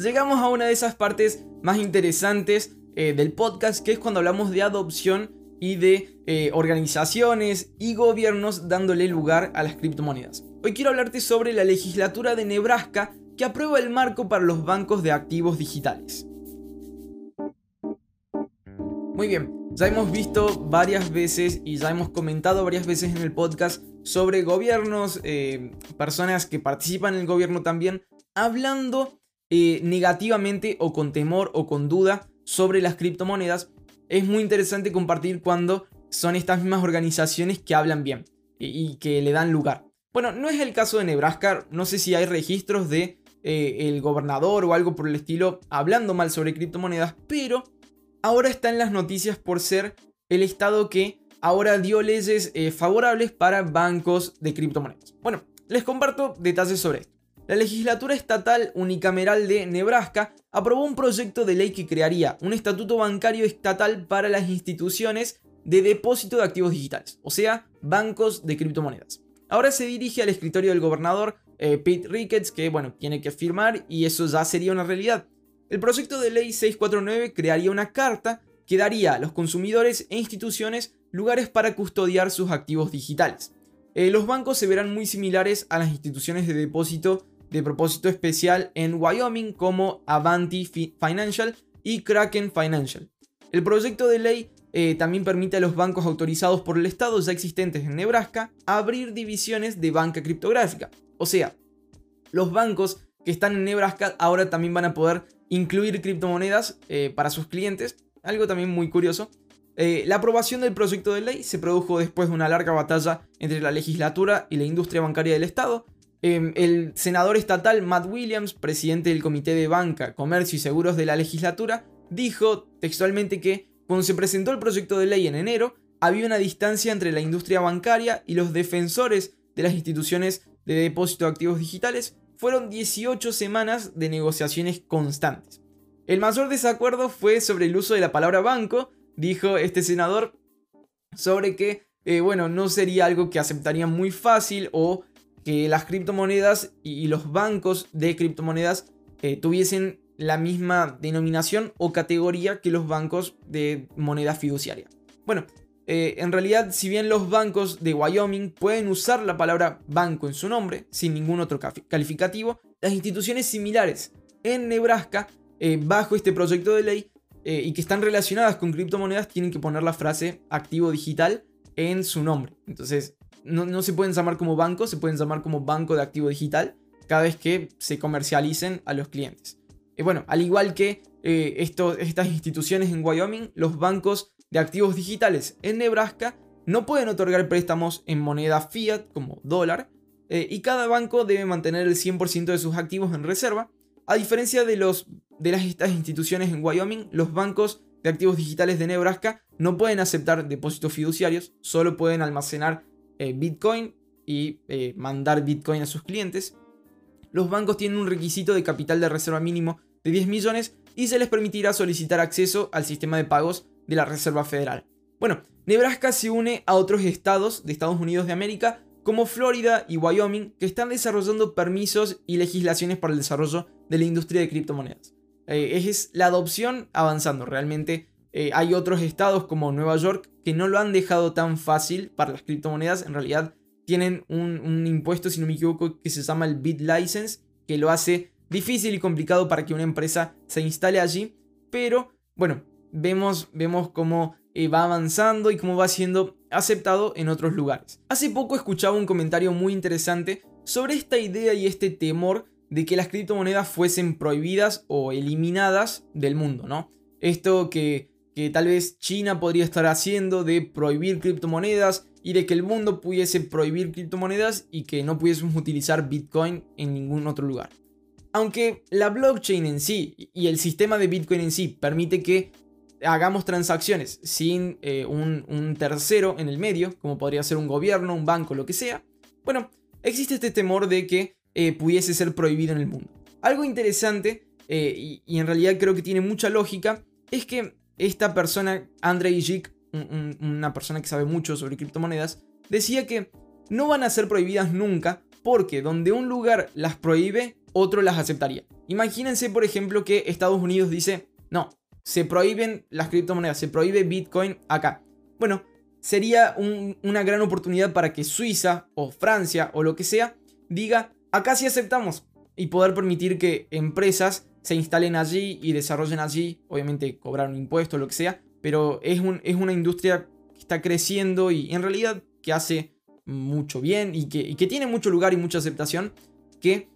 llegamos a una de esas partes más interesantes eh, del podcast, que es cuando hablamos de adopción y de eh, organizaciones y gobiernos dándole lugar a las criptomonedas. Hoy quiero hablarte sobre la legislatura de Nebraska que aprueba el marco para los bancos de activos digitales. Muy bien, ya hemos visto varias veces y ya hemos comentado varias veces en el podcast sobre gobiernos, eh, personas que participan en el gobierno también, hablando eh, negativamente o con temor o con duda sobre las criptomonedas. Es muy interesante compartir cuando son estas mismas organizaciones que hablan bien y, que le dan lugar. Bueno, no es el caso de Nebraska, no sé si hay registros de eh, el gobernador o algo por el estilo hablando mal sobre criptomonedas, pero ahora está en las noticias por ser el estado que ahora dio leyes eh, favorables para bancos de criptomonedas. Bueno, les comparto detalles sobre esto. La legislatura estatal unicameral de Nebraska aprobó un proyecto de ley que crearía un estatuto bancario estatal para las instituciones de depósito de activos digitales, o sea, bancos de criptomonedas. Ahora se dirige al escritorio del gobernador eh, Pete Ricketts, que bueno, tiene que firmar y eso ya sería una realidad. El proyecto de ley 649 crearía una carta que daría a los consumidores e instituciones lugares para custodiar sus activos digitales. Eh, los bancos se verán muy similares a las instituciones de depósito de propósito especial en Wyoming como Avanti Financial y Kraken Financial. El proyecto de ley eh, también permite a los bancos autorizados por el Estado ya existentes en Nebraska abrir divisiones de banca criptográfica. O sea, los bancos que están en Nebraska ahora también van a poder incluir criptomonedas eh, para sus clientes, algo también muy curioso. Eh, la aprobación del proyecto de ley se produjo después de una larga batalla entre la legislatura y la industria bancaria del Estado. Em, el senador estatal Matt Williams, presidente del Comité de Banca, Comercio y Seguros de la legislatura, dijo textualmente que cuando se presentó el proyecto de ley en enero, había una distancia entre la industria bancaria y los defensores de las instituciones de depósito de activos digitales fueron 18 semanas de negociaciones constantes. El mayor desacuerdo fue sobre el uso de la palabra banco, dijo este senador, sobre que, eh, bueno, no sería algo que aceptarían muy fácil o que las criptomonedas y los bancos de criptomonedas eh, tuviesen la misma denominación o categoría que los bancos de moneda fiduciaria. Bueno, eh, en realidad, si bien los bancos de Wyoming pueden usar la palabra banco en su nombre, sin ningún otro calificativo, las instituciones similares en Nebraska, eh, bajo este proyecto de ley, y que están relacionadas con criptomonedas, tienen que poner la frase activo digital en su nombre. Entonces, no, se pueden llamar como banco, se pueden llamar como banco de activo digital cada vez que se comercialicen a los clientes. bueno, al igual que estas instituciones en Wyoming, los bancos de activos digitales en Nebraska no pueden otorgar préstamos en moneda fiat como dólar eh, y cada banco debe mantener el 100% de sus activos en reserva. A diferencia de, los, de las, estas instituciones en Wyoming, los bancos de activos digitales de Nebraska no pueden aceptar depósitos fiduciarios, solo pueden almacenar eh, Bitcoin y eh, mandar Bitcoin a sus clientes. Los bancos tienen un requisito de capital de reserva mínimo de 10 millones y se les permitirá solicitar acceso al sistema de pagos de la Reserva Federal. Bueno, Nebraska se une a otros estados de Estados Unidos de América como Florida y Wyoming que están desarrollando permisos y legislaciones para el desarrollo de la industria de criptomonedas. Eh, es la adopción avanzando realmente. Eh, hay otros estados como Nueva York que no lo han dejado tan fácil para las criptomonedas. En realidad tienen un, impuesto, si no me equivoco, que se llama el Bit License, que lo hace difícil y complicado para que una empresa se instale allí. Pero bueno, vemos, vemos cómo eh, va avanzando y cómo va siendo aceptado en otros lugares. Hace poco escuchaba un comentario muy interesante sobre esta idea y este temor de que las criptomonedas fuesen prohibidas o eliminadas del mundo, ¿no? Esto que, que tal vez China podría estar haciendo de prohibir criptomonedas y de que el mundo pudiese prohibir criptomonedas y que no pudiésemos utilizar Bitcoin en ningún otro lugar. Aunque la blockchain en sí y el sistema de Bitcoin en sí permite que hagamos transacciones sin eh, un, tercero en el medio, como podría ser un gobierno, un banco, lo que sea, bueno, existe este temor de que eh, pudiese ser prohibido en el mundo. Algo interesante, eh, y, en realidad creo que tiene mucha lógica, es que esta persona, Andrei Jik, una persona que sabe mucho sobre criptomonedas, decía que no van a ser prohibidas nunca porque donde un lugar las prohíbe, otro las aceptaría. Imagínense, por ejemplo, que Estados Unidos dice, no, se prohíben las criptomonedas, se prohíbe Bitcoin acá. Bueno, sería una gran oportunidad para que Suiza o Francia o lo que sea diga, acá sí aceptamos y poder permitir que empresas se instalen allí y desarrollen allí, obviamente cobrar un impuesto lo que sea, pero es, un, es una industria que está creciendo y en realidad que hace mucho bien y que, que tiene mucho lugar y mucha aceptación que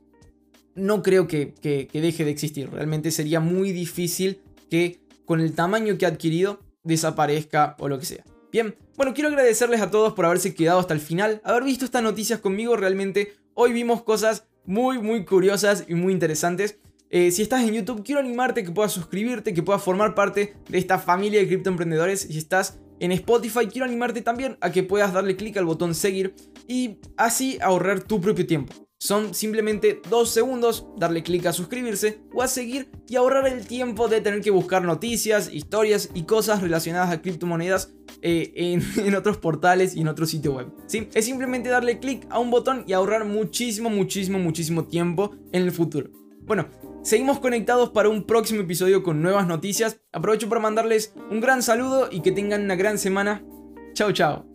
no creo que, que, deje de existir. Realmente sería muy difícil que con el tamaño que ha adquirido desaparezca o lo que sea. Bien, bueno, quiero agradecerles a todos por haberse quedado hasta el final, haber visto estas noticias conmigo. Realmente hoy vimos cosas muy, muy curiosas y muy interesantes. Eh, si estás en YouTube, quiero animarte que puedas suscribirte, que puedas formar parte de esta familia de criptoemprendedores. Si estás en Spotify, quiero animarte también a que puedas darle clic al botón seguir y así ahorrar tu propio tiempo. Son simplemente dos segundos, darle clic a suscribirse o a seguir y ahorrar el tiempo de tener que buscar noticias, historias y cosas relacionadas a criptomonedas eh, en, otros portales y en otro sitio web. ¿sí? Es simplemente darle clic a un botón y ahorrar muchísimo, muchísimo, muchísimo tiempo en el futuro. Bueno, seguimos conectados para un próximo episodio con nuevas noticias. Aprovecho para mandarles un gran saludo y que tengan una gran semana. Chao, chao.